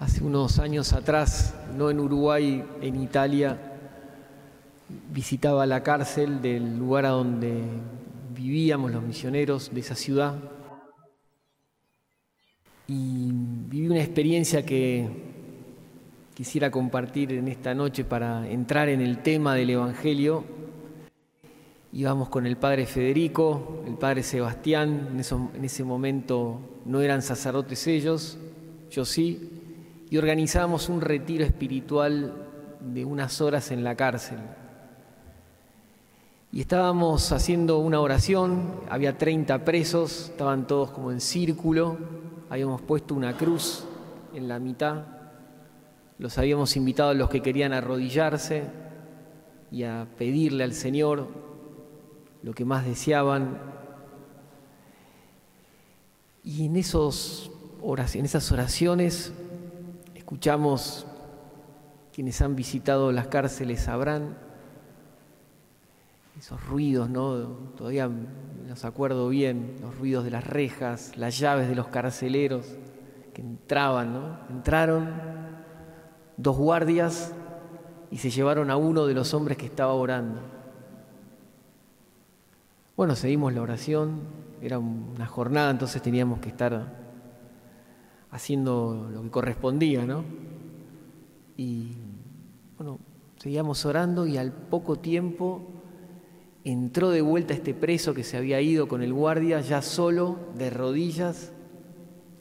Hace unos años atrás, no en Uruguay, en Italia, visitaba la cárcel del lugar a donde vivíamos los misioneros de esa ciudad y viví una experiencia que quisiera compartir en esta noche para entrar en el tema del Evangelio. Íbamos con el padre Federico, el padre Sebastián, en, en ese momento no eran sacerdotes ellos, yo sí, y organizamos un retiro espiritual de unas horas en la cárcel. Y estábamos haciendo una oración, había 30 presos, estaban todos como en círculo, habíamos puesto una cruz en la mitad, los habíamos invitado a los que querían arrodillarse y a pedirle al Señor lo que más deseaban. Y en, esos en esas oraciones escuchamos, quienes han visitado las cárceles sabrán, esos ruidos, ¿no? Todavía los acuerdo bien, los ruidos de las rejas, las llaves de los carceleros que entraban, ¿no? Entraron dos guardias y se llevaron a uno de los hombres que estaba orando. Bueno, seguimos la oración, era una jornada, entonces teníamos que estar haciendo lo que correspondía, ¿no? Y bueno, seguíamos orando y al poco tiempo entró de vuelta este preso que se había ido con el guardia, ya solo, de rodillas,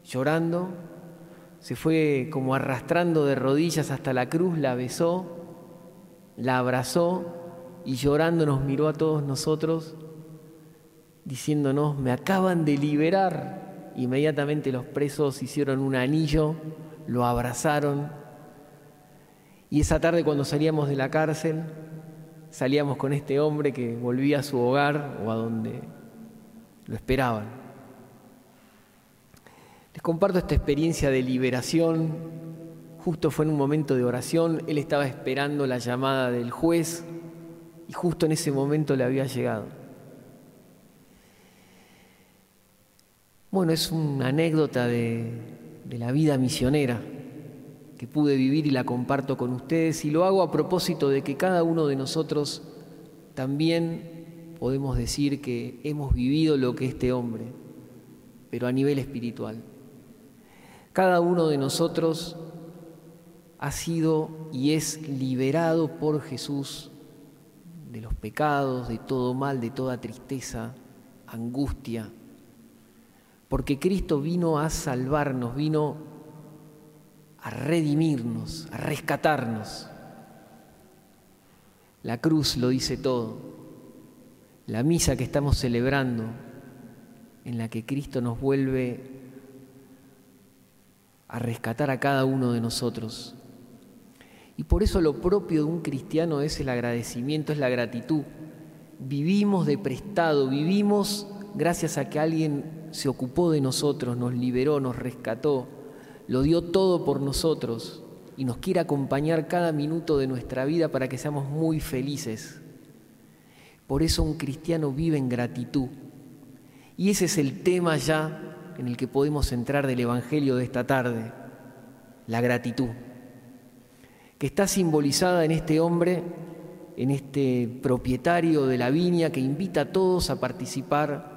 llorando, se fue como arrastrando de rodillas hasta la cruz, la besó, la abrazó y llorando nos miró a todos nosotros, diciéndonos, me acaban de liberar. Inmediatamente los presos hicieron un anillo, lo abrazaron. Y esa tarde cuando salíamos de la cárcel, salíamos con este hombre que volvía a su hogar o a donde lo esperaban. Les comparto esta experiencia de liberación. Justo fue en un momento de oración, él estaba esperando la llamada del juez y justo en ese momento le había llegado. Bueno, es una anécdota de, la vida misionera que pude vivir y la comparto con ustedes y lo hago a propósito de que cada uno de nosotros también podemos decir que hemos vivido lo que este hombre, pero a nivel espiritual. Cada uno de nosotros ha sido y es liberado por Jesús de los pecados, de todo mal, de toda tristeza, angustia, porque Cristo vino a salvarnos, vino a redimirnos, a rescatarnos. La cruz lo dice todo. La misa que estamos celebrando, en la que Cristo nos vuelve a rescatar a cada uno de nosotros. Y por eso lo propio de un cristiano es el agradecimiento, es la gratitud. Vivimos de prestado, vivimos gracias a que alguien se ocupó de nosotros, nos liberó, nos rescató lo dio todo por nosotros y nos quiere acompañar cada minuto de nuestra vida para que seamos muy felices. Por eso un cristiano vive en gratitud. Y ese es el tema ya en el que podemos entrar del Evangelio de esta tarde, la gratitud, que está simbolizada en este hombre, en este propietario de la viña que invita a todos a participar,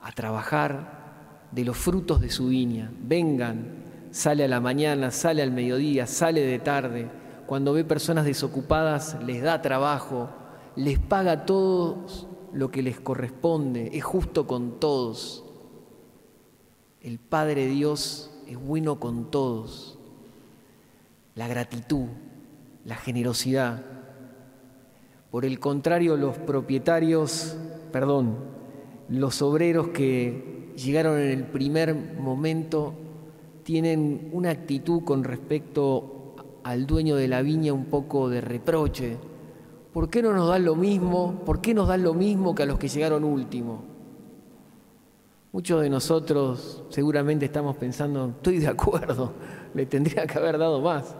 a trabajar, de los frutos de su viña. Vengan, sale a la mañana, sale al mediodía, sale de tarde. Cuando ve personas desocupadas, les da trabajo, les paga todo lo que les corresponde, es justo con todos. El Padre Dios es bueno con todos. La gratitud, la generosidad. Por el contrario, los propietarios, perdón, los obreros que llegaron en el primer momento tienen una actitud con respecto al dueño de la viña un poco de reproche. ¿Por qué no nos dan lo mismo? ¿Por qué nos dan lo mismo que a los que llegaron último? Muchos de nosotros seguramente estamos pensando, estoy de acuerdo, le tendría que haber dado más.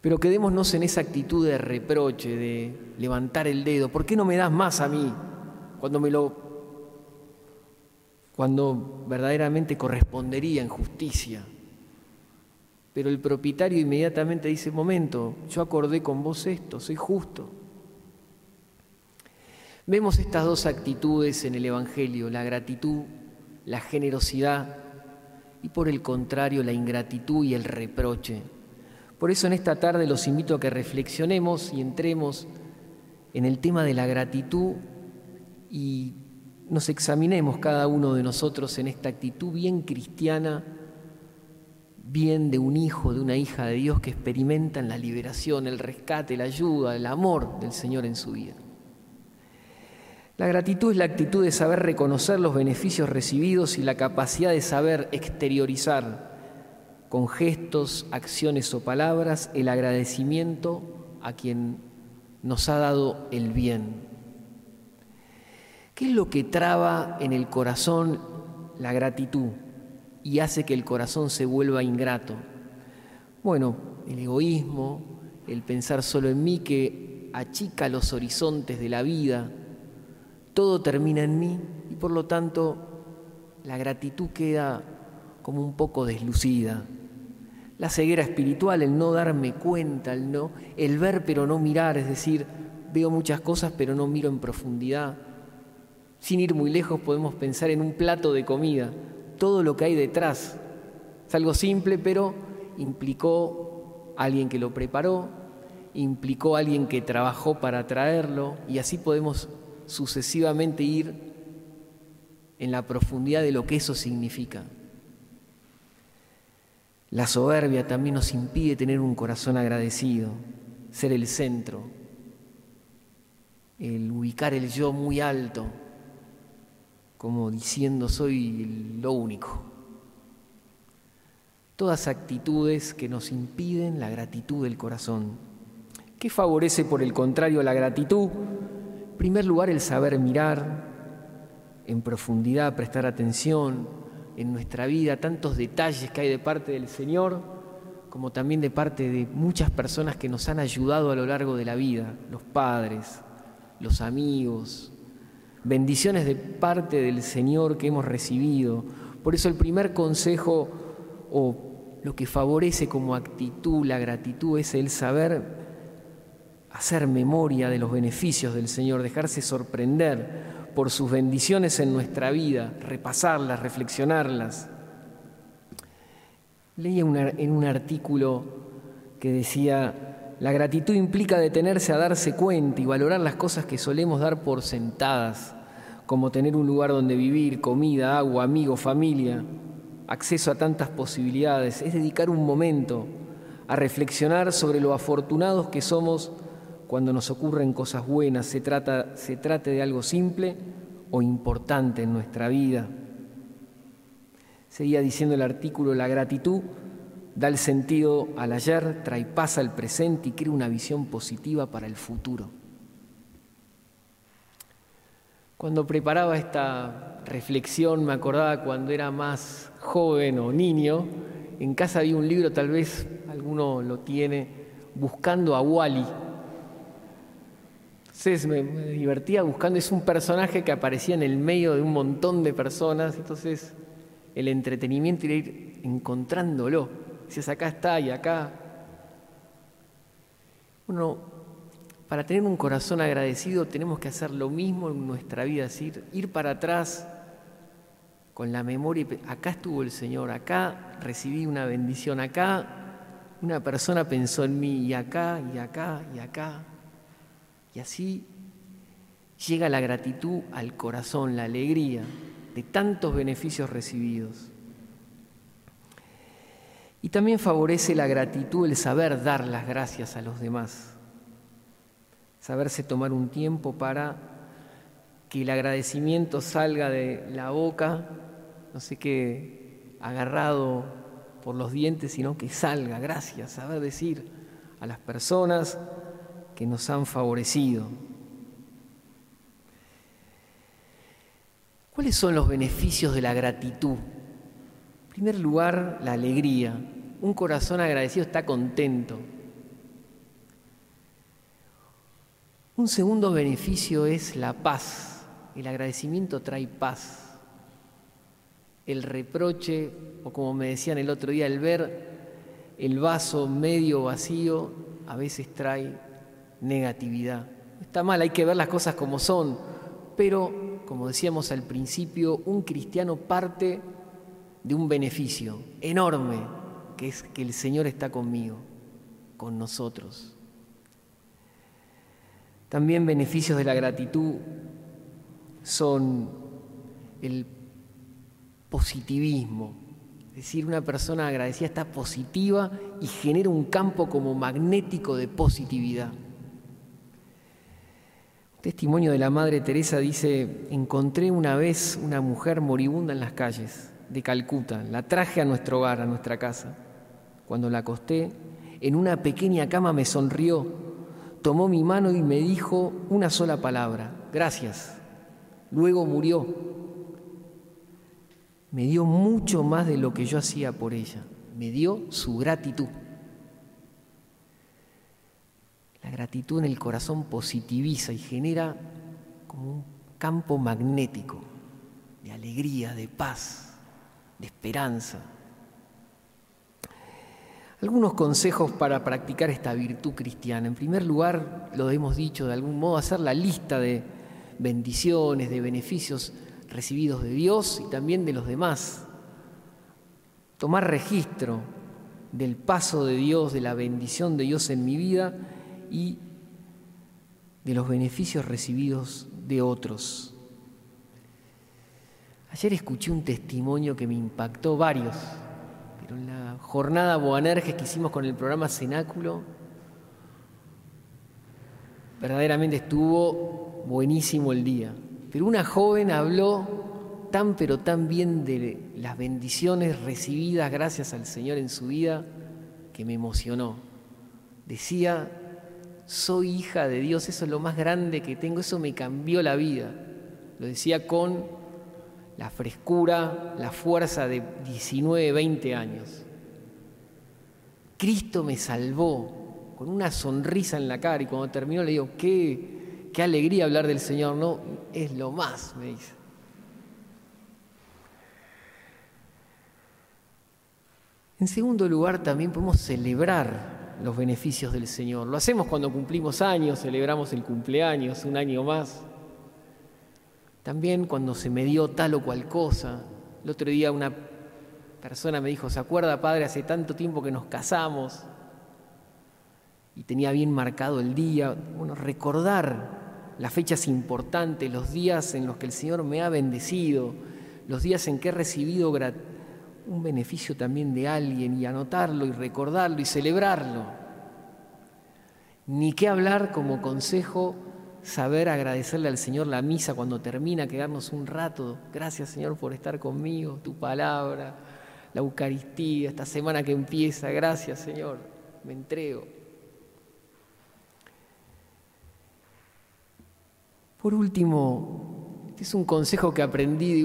Pero quedémonos en esa actitud de reproche, de levantar el dedo. ¿Por qué no me das más a mí cuando me lo cuando verdaderamente correspondería en justicia. Pero el propietario inmediatamente dice, momento, yo acordé con vos esto, soy justo. Vemos estas dos actitudes en el Evangelio, la gratitud, la generosidad y por el contrario la ingratitud y el reproche. Por eso en esta tarde los invito a que reflexionemos y entremos en el tema de la gratitud y nos examinemos cada uno de nosotros en esta actitud bien cristiana, bien de un hijo, de una hija de Dios que experimentan la liberación, el rescate, la ayuda, el amor del Señor en su vida. La gratitud es la actitud de saber reconocer los beneficios recibidos y la capacidad de saber exteriorizar con gestos, acciones o palabras el agradecimiento a quien nos ha dado el bien. ¿Qué es lo que traba en el corazón la gratitud y hace que el corazón se vuelva ingrato? Bueno, el egoísmo, el pensar solo en mí que achica los horizontes de la vida, todo termina en mí y por lo tanto la gratitud queda como un poco deslucida. La ceguera espiritual, el no darme cuenta, el, no, el ver pero no mirar, es decir, veo muchas cosas pero no miro en profundidad. Sin ir muy lejos podemos pensar en un plato de comida, todo lo que hay detrás. Es algo simple pero implicó alguien que lo preparó, implicó alguien que trabajó para traerlo y así podemos sucesivamente ir en la profundidad de lo que eso significa. La soberbia también nos impide tener un corazón agradecido, ser el centro, el ubicar el yo muy alto, como diciendo soy lo único. Todas actitudes que nos impiden la gratitud del corazón. ¿Qué favorece por el contrario la gratitud? En primer lugar, el saber mirar en profundidad, prestar atención en nuestra vida, tantos detalles que hay de parte del Señor, como también de parte de muchas personas que nos han ayudado a lo largo de la vida, los padres, los amigos, bendiciones de parte del Señor que hemos recibido. Por eso el primer consejo o lo que favorece como actitud la gratitud es el saber hacer memoria de los beneficios del Señor, dejarse sorprender por sus bendiciones en nuestra vida, repasarlas, reflexionarlas. Leía en un artículo que decía, la gratitud implica detenerse a darse cuenta y valorar las cosas que solemos dar por sentadas, como tener un lugar donde vivir, comida, agua, amigos, familia, acceso a tantas posibilidades. Es dedicar un momento a reflexionar sobre lo afortunados que somos cuando nos ocurren cosas buenas, se, trata, trate de algo simple o importante en nuestra vida. Seguía diciendo el artículo, la gratitud da el sentido al ayer, trae paz al presente y crea una visión positiva para el futuro. Cuando preparaba esta reflexión me acordaba cuando era más joven o niño, en casa había un libro, tal vez alguno lo tiene, Buscando a Wally entonces me, divertía buscando, es un personaje que aparecía en el medio de un montón de personas, entonces el entretenimiento era ir encontrándolo. Si acá está y acá. Uno, para tener un corazón agradecido tenemos que hacer lo mismo en nuestra vida, es decir, ir para atrás con la memoria, acá estuvo el Señor, acá recibí una bendición, acá una persona pensó en mí y acá y acá y acá. Y así llega la gratitud al corazón, la alegría de tantos beneficios recibidos. Y también favorece la gratitud el saber dar las gracias a los demás, saberse tomar un tiempo para que el agradecimiento salga de la boca, no sé qué, agarrado por los dientes, sino que salga, gracias, saber decir a las personas, que nos han favorecido. ¿Cuáles son los beneficios de la gratitud? En primer lugar, la alegría. Un corazón agradecido está contento. Un segundo beneficio es la paz. El agradecimiento trae paz. el reproche, o como me decían el otro día, el ver el vaso medio vacío, a veces trae negatividad. Está mal, hay que ver las cosas como son, pero, como decíamos al principio, un cristiano parte de un beneficio enorme, que es que el Señor está conmigo, con nosotros. También beneficios de la gratitud son el positivismo, es decir, una persona agradecida está positiva y genera un campo como magnético de positividad. Un testimonio de la Madre Teresa dice, encontré una vez una mujer moribunda en las calles de Calcuta, la traje a nuestro hogar, a nuestra casa. Cuando la acosté, en una pequeña cama me sonrió, tomó mi mano y me dijo una sola palabra, gracias. Luego murió. Me dio mucho más de lo que yo hacía por ella. Me dio su gratitud. La gratitud en el corazón positiviza y genera como un campo magnético de alegría, de paz, de esperanza. Algunos consejos para practicar esta virtud cristiana. En primer lugar, lo hemos dicho de algún modo, hacer la lista de bendiciones, de beneficios recibidos de Dios y también de los demás. Tomar registro del paso de Dios, de la bendición de Dios en mi vida y de los beneficios recibidos de otros. Ayer escuché un testimonio que me impactó varios pero en la jornada Boanerges que hicimos con el programa Cenáculo, verdaderamente estuvo buenísimo el día. Pero una joven habló tan pero tan bien de las bendiciones recibidas gracias al Señor en su vida que me emocionó. Decía, soy hija de Dios, eso es lo más grande que tengo, eso me cambió la vida. Lo decía con la frescura, la fuerza de 19, 20 años. Cristo me salvó con una sonrisa en la cara y cuando terminó le digo, qué, qué alegría hablar del Señor, no, es lo más, me dice. En segundo lugar, también podemos celebrar los beneficios del Señor. Lo hacemos cuando cumplimos años, celebramos el cumpleaños, un año más. También cuando se me dio tal o cual cosa. El otro día una persona me dijo, ¿se acuerda, padre, hace tanto tiempo que nos casamos? Y tenía bien marcado el día. Bueno, recordar las fechas importantes, los días en los que el Señor me ha bendecido, los días en que he recibido un beneficio también de alguien y anotarlo y recordarlo y celebrarlo. Ni qué hablar como consejo saber agradecerle al Señor la misa cuando termina, quedarnos un rato. Gracias Señor por estar conmigo, tu palabra, la Eucaristía, esta semana que empieza. Gracias Señor, me entrego. Por último, este es un consejo que aprendí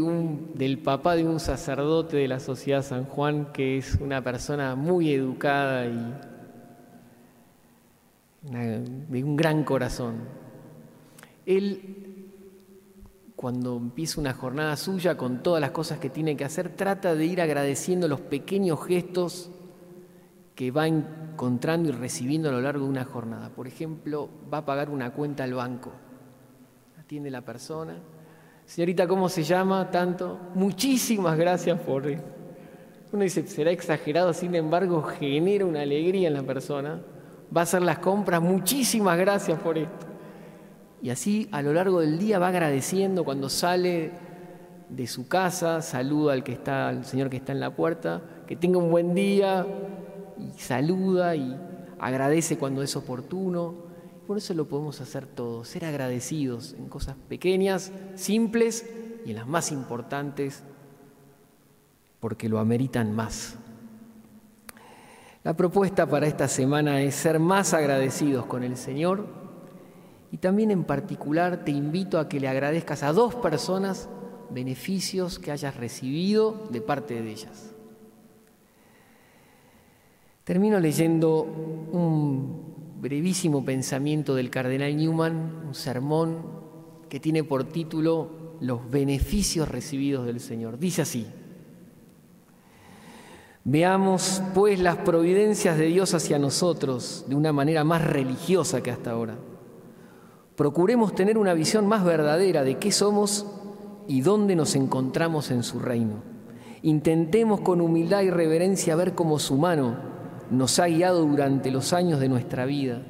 del papá de un sacerdote de la Sociedad San Juan, que es una persona muy educada y de un gran corazón. Él, cuando empieza una jornada suya con todas las cosas que tiene que hacer, trata de ir agradeciendo los pequeños gestos que va encontrando y recibiendo a lo largo de una jornada. Por ejemplo, va a pagar una cuenta al banco. Atiende la persona. Señorita, ¿cómo se llama? Tanto. Muchísimas gracias por... Uno dice, será exagerado, sin embargo, genera una alegría en la persona. Va a hacer las compras. Muchísimas gracias por esto. Y así a lo largo del día va agradeciendo cuando sale de su casa, saluda al que está, al señor que está en la puerta, que tenga un buen día y saluda y agradece cuando es oportuno. Por eso lo podemos hacer todos, ser agradecidos en cosas pequeñas, simples y en las más importantes, porque lo ameritan más. La propuesta para esta semana es ser más agradecidos con el Señor y también en particular te invito a que le agradezcas a dos personas beneficios que hayas recibido de parte de ellas. Termino leyendo un brevísimo pensamiento del cardenal Newman, un sermón que tiene por título Los beneficios recibidos del Señor. Dice así, Veamos pues las providencias de Dios hacia nosotros de una manera más religiosa que hasta ahora. Procuremos tener una visión más verdadera de qué somos y dónde nos encontramos en su reino. Intentemos con humildad y reverencia ver cómo su mano nos ha guiado durante los años de nuestra vida.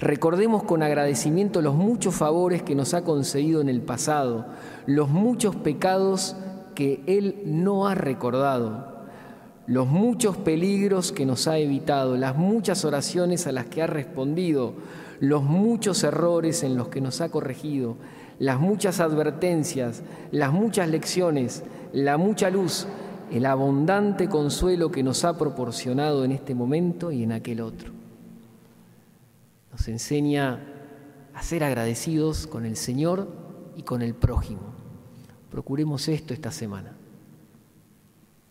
Recordemos con agradecimiento los muchos favores que nos ha concedido en el pasado, los muchos pecados que Él no ha recordado los muchos peligros que nos ha evitado, las muchas oraciones a las que ha respondido, los muchos errores en los que nos ha corregido, las muchas advertencias, las muchas lecciones, la mucha luz, el abundante consuelo que nos ha proporcionado en este momento y en aquel otro. Nos enseña a ser agradecidos con el Señor y con el prójimo. Procuremos esto esta semana.